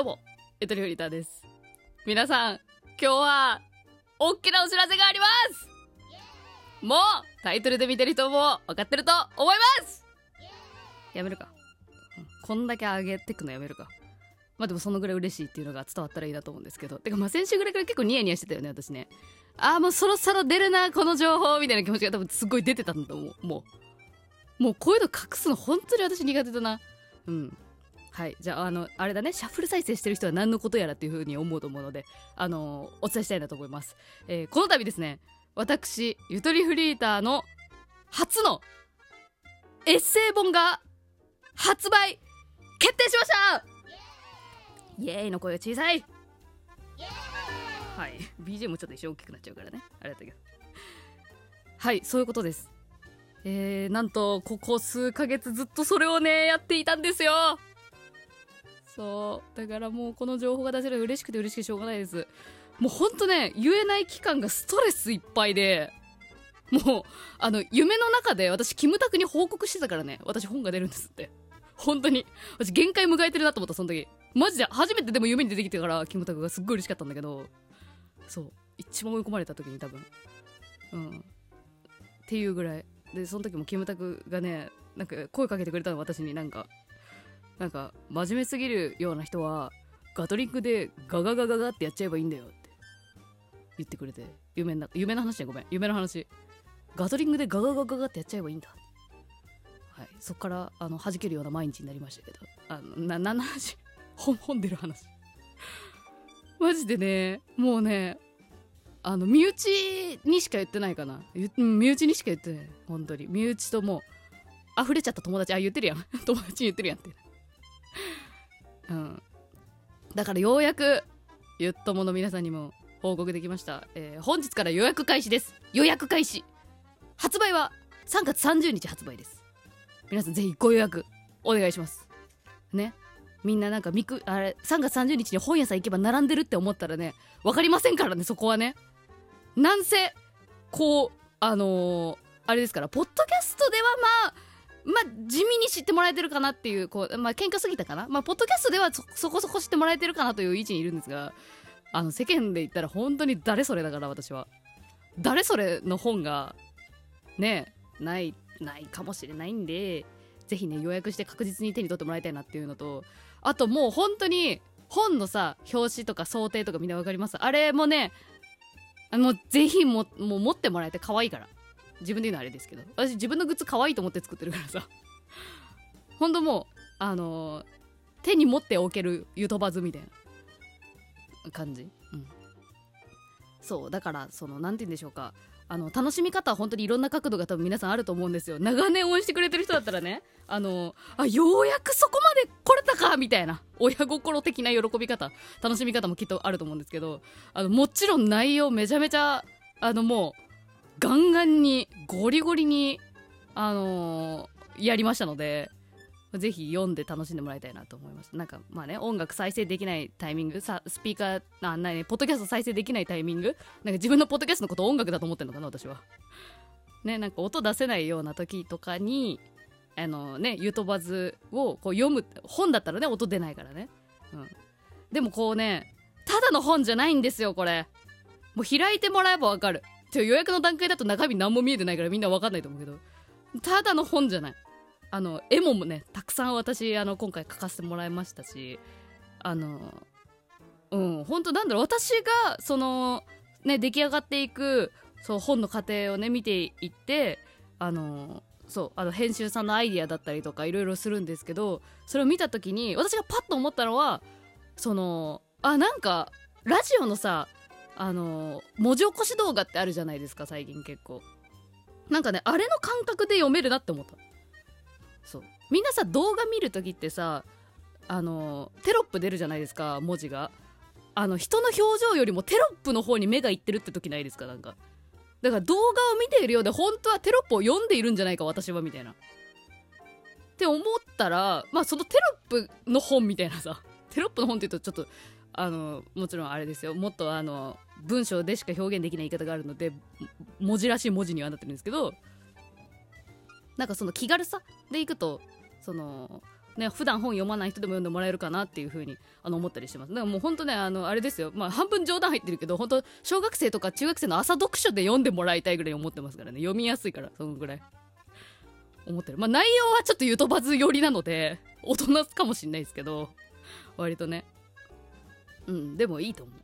どうも、ゆとりフリーターです。皆さん、今日は、大きなお知らせがありますもう、タイトルで見てる人も分かってると思いますやめるか。こんだけ上げてくのやめるか。まあでもそのぐらい嬉しいっていうのが伝わったらいいなと思うんですけど。てかまあ先週ぐらいから結構ニヤニヤしてたよね、私ね。ああ、もうそろそろ出るな、この情報みたいな気持ちが多分すごい出てたんだと思う。もう。もうこういうの隠すの本当に私苦手だな。うん。はい。じゃあ、あの、あれだね、シャッフル再生してる人は何のことやらっていう風に思うと思うので、あのお伝えしたいなと思います。えーこの度ですね、私、ゆとりフリーターの初のエッセイ本が発売決定しました。イエーイの声が小さい。はい。BGM もちょっと一瞬大きくなっちゃうからね。あれだったけど。はいそういうことです。えー、なんとここ数ヶ月ずっとそれをねやっていたんですよ。そう。だからもうこの情報が出せるの嬉しくて嬉しくてしょうがないです。もうほんとね言えない期間がストレスいっぱいでもうあの夢の中で私キムタクに報告してたからね。私本が出るんですって。本当に。私限界迎えてるなと思ったその時。マジで初めてでも夢に出てきてからキムタクがすっごい嬉しかったんだけど。そう。一番追い込まれた時に多分。うん。っていうぐらい。でその時もキムタクがねなんか声かけてくれたの私になんか。なんか真面目すぎるような人はガトリングでガガガガガってやっちゃえばいいんだよって言ってくれて夢の夢の話ねごめん。夢の話。ガトリングでガガガガガってやっちゃえばいいんだ。はい。そっからあの弾けるような毎日になりましたけど。あのな何の話。本本出る話。マジでねもうねあの身内にしか言ってないかな。身内にしか言ってない。本当に。身内ともう溢れちゃった友達。あ言ってるやん。友達に言ってるやんって。うん。だからようやくゆっともの皆さんにも報告できました、えー本日から予約開始です。予約開始。発売は3月30日発売です。皆さんぜひご予約お願いします。ね。みんななんかみくあれ3月30日に本屋さん行けば並んでるって思ったらね分かりませんからねそこはね。なんせこうあのーあれですからポッドキャストではまあまあ地味に知ってもらえてるかなっていうこうまあ喧嘩すぎたかな？まあポッドキャストではそこそこ知ってもらえてるかなという位置にいるんですがあの世間で言ったら本当に誰それだから私は。誰それの本がねないないかもしれないんでぜひね予約して確実に手に取ってもらいたいなっていうのとあともう本当に本のさ表紙とか想定とかみんなわかります？あれもねあのぜひももう持ってもらえて可愛いから。自分で言うのはあれですけど私自分のグッズ可愛いと思って作ってるからさ。ほんともうあのー手に持っておけるゆとばずみたいな感じ。うん。そうだからそのなんて言うんでしょうか。あの楽しみ方は本当にいろんな角度が多分皆さんあると思うんですよ。長年応援してくれてる人だったらね。あのあようやくそこまで来れたかみたいな。親心的な喜び方。楽しみ方もきっとあると思うんですけど。あのもちろん内容めちゃめちゃあのもうガンガンにゴリゴリにあのーやりましたのでぜひ読んで楽しんでもらいたいなと思います。なんかまあね音楽再生できないタイミングさスピーカーあないねポッドキャスト再生できないタイミングなんか自分のポッドキャストのこと音楽だと思ってるのかな私は。ねなんか音出せないような時とかにあのねゆとばずをこう読む本だったらね音出ないからね。うん。でもこうねただの本じゃないんですよこれ。もう開いてもらえばわかる。ちょ予約の段階だと中身何も見えてないからみんなわかんないと思うけど。ただの本じゃない。あの絵もねたくさん私あの今回描かせてもらいましたし。あのうん本当なんだろう私がそのね出来上がっていくそう本の過程をね見ていってあのそうあの編集さんのアイディアだったりとかいろいろするんですけどそれを見た時に私がパッと思ったのはそのあなんかラジオのさあの文字起こし動画ってあるじゃないですか最近結構。なんかねあれの感覚で読めるなって思った。そう。みんなさ動画見る時ってさあのテロップ出るじゃないですか文字が。あの人の表情よりもテロップの方に目がいってるって時ないですかなんか。だから動画を見ているようで本当はテロップを読んでいるんじゃないか私はみたいな。って思ったらまあそのテロップの本みたいなさ。テロップの本って言うとちょっとあのもちろんあれですよ。もっとあの文章でしか表現できない言い方があるので文字らしい文字にはなってるんですけどなんかその気軽さでいくとそのね普段本読まない人でも読んでもらえるかなっていう風にあの思ったりしてます。だからもうほんとねあのあれですよ。まあ半分冗談入ってるけど本当小学生とか中学生の朝読書で読んでもらいたいぐらい思ってますからね。読みやすいからそのぐらい。思ってる。まあ内容はちょっとゆとばず寄りなので大人かもしんないですけど。割とね。うんでもいいと思う。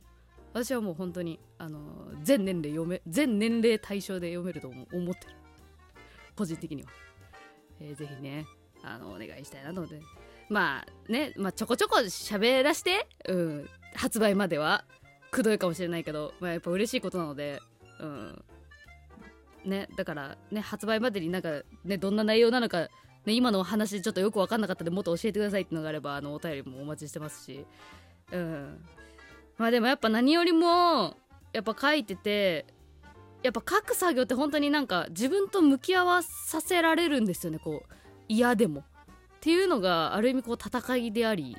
私はもう本当にあの全年齢読め全年齢対象で読めると思思ってる。個人的には、えー、ぜひねあのお願いしたいなと思って。まあね、まあ、ちょこちょこ喋らしてうん発売まではくどいかもしれないけど、まあ、やっぱ嬉しいことなのでうん。ねだからね発売までになんかねどんな内容なのかね、今のお話ちょっとよく分かんなかったんでもっと教えてくださいっていうのがあればあのお便りもお待ちしてますし。うん。まあでもやっぱ何よりもやっぱ書いててやっぱ書く作業って本当になんか自分と向き合わさせられるんですよねこう嫌でも。っていうのがある意味こう戦いであり。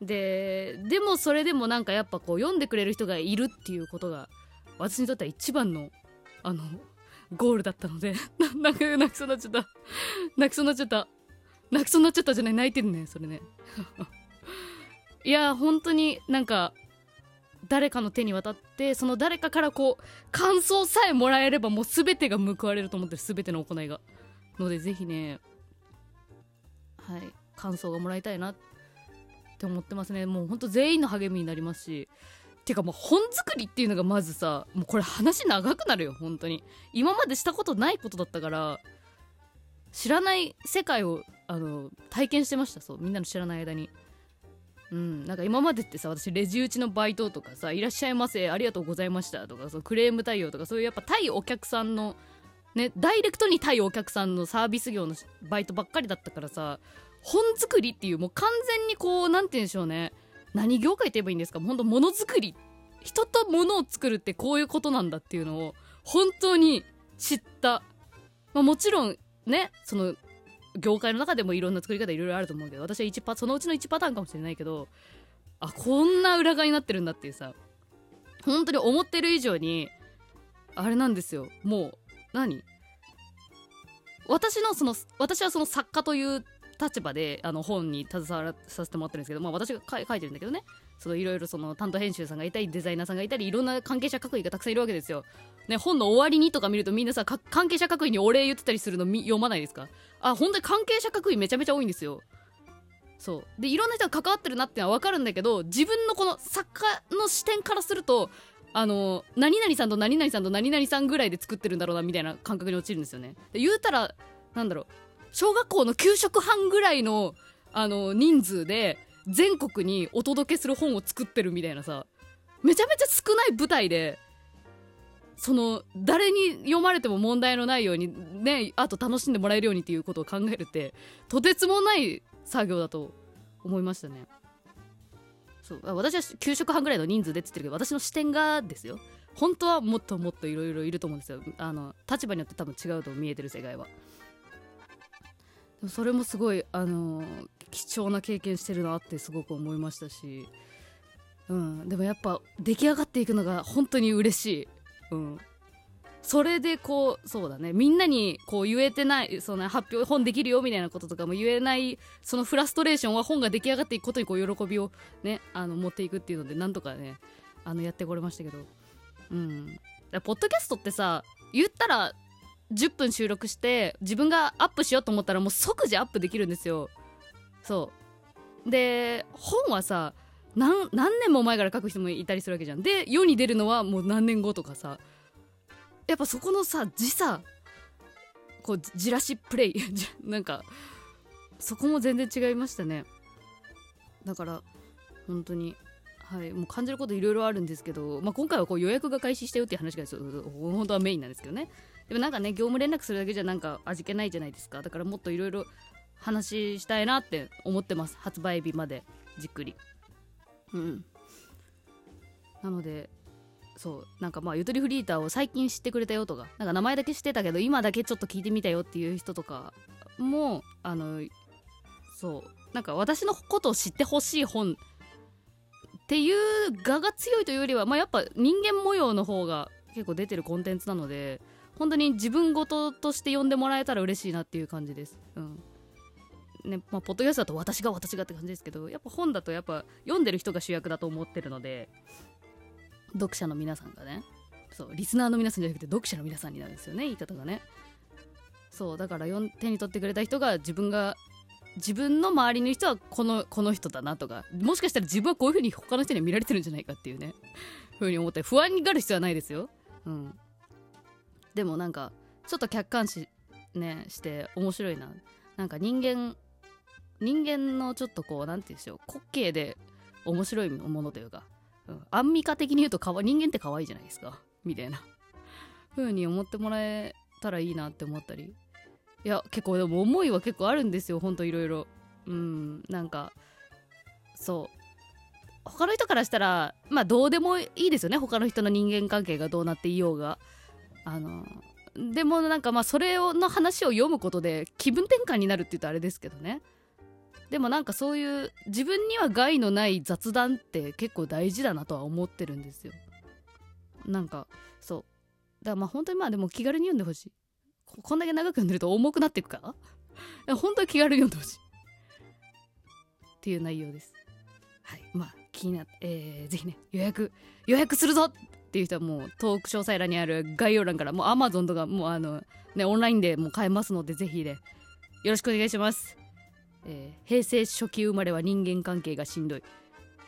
ででもそれでもなんかやっぱこう読んでくれる人がいるっていうことが私にとっては一番のあのゴールだったので 泣く泣きそうになっちゃった。泣きそうになっちゃった。泣きそうになっちゃったじゃない。泣いてるねそれね。いや本当になんか誰かの手に渡ってその誰かからこう感想さえもらえればもう全てが報われると思ってる。全ての行いが。のでぜひねはい感想がもらいたいなって思ってますね。もうほんと全員の励みになりますし。てかもう本作りっていうのがまずさもうこれ話長くなるよ本当に。今までしたことないことだったから知らない世界をあの体験してましたそうみんなの知らない間に。うんなんか今までってさ私レジ打ちのバイトとかさ「いらっしゃいませありがとうございました」とかそのクレーム対応とかそういうやっぱ対お客さんのねダイレクトに対お客さんのサービス業のバイトばっかりだったからさ本作りっていうもう完全にこう何て言うんでしょうね。何業界って言えばいいんですか？本当ものづくり人と物を作るってこういうことなんだっていうのを本当に知った、まあ、もちろんねその業界の中でもいろんな作り方いろいろあると思うけど私は1パそのうちの1パターンかもしれないけどあこんな裏側になってるんだっていうさ本当に思ってる以上にあれなんですよ。もう何？私のその私はその作家という立場であの本に携わらさせてもらってるんですけど、まあ、私が書いてるんだけどねいろいろ担当編集さんがいたりデザイナーさんがいたりいろんな関係者各位がたくさんいるわけですよ。ね、本の終わりにとか見るとみんなさ関係者各位にお礼言ってたりするの読まないですか？あ本当に関係者各位めちゃめちゃ多いんですよ。そうでいろんな人が関わってるなってのは分かるんだけど自分のこの作家の視点からするとあの何々さんと何々さんと何々さんぐらいで作ってるんだろうなみたいな感覚に陥るんですよね。言うたらなんだろう小学校の給食班ぐらいのあの人数で全国にお届けする本を作ってるみたいなさめちゃめちゃ少ない舞台でその誰に読まれても問題のないようにねあと楽しんでもらえるようにっていうことを考えるってとてつもない作業だと思いましたね。そう。私は給食班ぐらいの人数でって言ってるけど私の視点がですよ。本当はもっともっといろいろいると思うんですよ。あの立場によって多分違うと見えてる世界は。それもすごい、あの、貴重な経験してるなってすごく思いましたし、うん、でもやっぱ出来上がっていくのが本当に嬉しい、うん、それでこうそうだね。みんなにこう言えてないその発表本できるよみたいなこととかも言えないそのフラストレーションは本が出来上がっていくことにこう喜びをねあの持っていくっていうのでなんとかねあのやってこれましたけど。うん。ポッドキャストってさ言ったら10分収録して自分がアップしようと思ったらもう即時アップできるんですよ。そう。で本はさ何年も前から書く人もいたりするわけじゃん。で世に出るのはもう何年後とかさ。やっぱそこのさ時差。こうじらしプレイ。なんかそこも全然違いましたね。だから本当に。はい。もう感じることいろいろあるんですけど、まあ、今回はこう予約が開始したよっていう話が本当はメインなんですけどね。でもなんかね業務連絡するだけじゃなんか味気ないじゃないですか。だからもっといろいろ話したいなって思ってます。発売日まで。じっくり。うん。なのでそう。なんかまあゆとりフリーターを最近知ってくれたよとか。なんか名前だけ知ってたけど今だけちょっと聞いてみたよっていう人とかもあのそう。なんか私のことを知ってほしい本っていう画が強いというよりは、まあ、やっぱ人間模様の方が結構出てるコンテンツなので本当に自分事として呼んでもらえたら嬉しいなっていう感じです。うん。ねまあ、ポッドキャストだと私が私がって感じですけどやっぱ本だとやっぱ読んでる人が主役だと思ってるので読者の皆さんがね。そうリスナーの皆さんじゃなくて読者の皆さんになるんですよね言い方がね。そうだから手に取ってくれた人が自分が自分の周りの人はこのこの人だなとかもしかしたら自分はこういう風に他の人に見られてるんじゃないかっていうね。風に思って不安になる必要はないですよ。うん。でもなんかちょっと客観視ねして面白いな。なんか人間人間のちょっとこう何て言うんでしょう。滑稽で面白いものというか、うん、アンミカ的に言うとかわ人間って可愛いじゃないですか。みたいな。風に思ってもらえたらいいなって思ったり。いや結構でも思いは結構あるんですよ。ほんといろいろ。うん。なんかそう。他の人からしたらまあどうでもいいですよね。他の人の人間関係がどうなっていようが。あのでもなんかまあそれをの話を読むことで気分転換になるって言うとあれですけどね。でもなんかそういう自分には害のない雑談って結構大事だなとは思ってるんですよ。なんかそう。だからまあ本当にまあでも気軽に読んでほしい。こんだけ長く読んでると重くなっていくから？本当に気軽に読んでほしい。っていう内容です。はい。まあ気になって、えー、ぜひね予約予約するぞ！っていう人はもうトーク詳細欄にある概要欄からもう Amazon とかもうあのねオンラインでもう買えますのでぜひねよろしくお願いします、えー、平成初期生まれは人間関係がしんどい。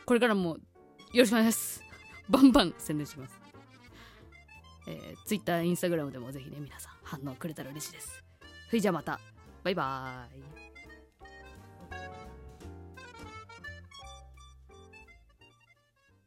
これからもよろしくお願いします。バンバン宣伝します。えー、Twitter、Instagram でもぜひね皆さん反応くれたら嬉しいです。それじゃあまた。バイバーイ。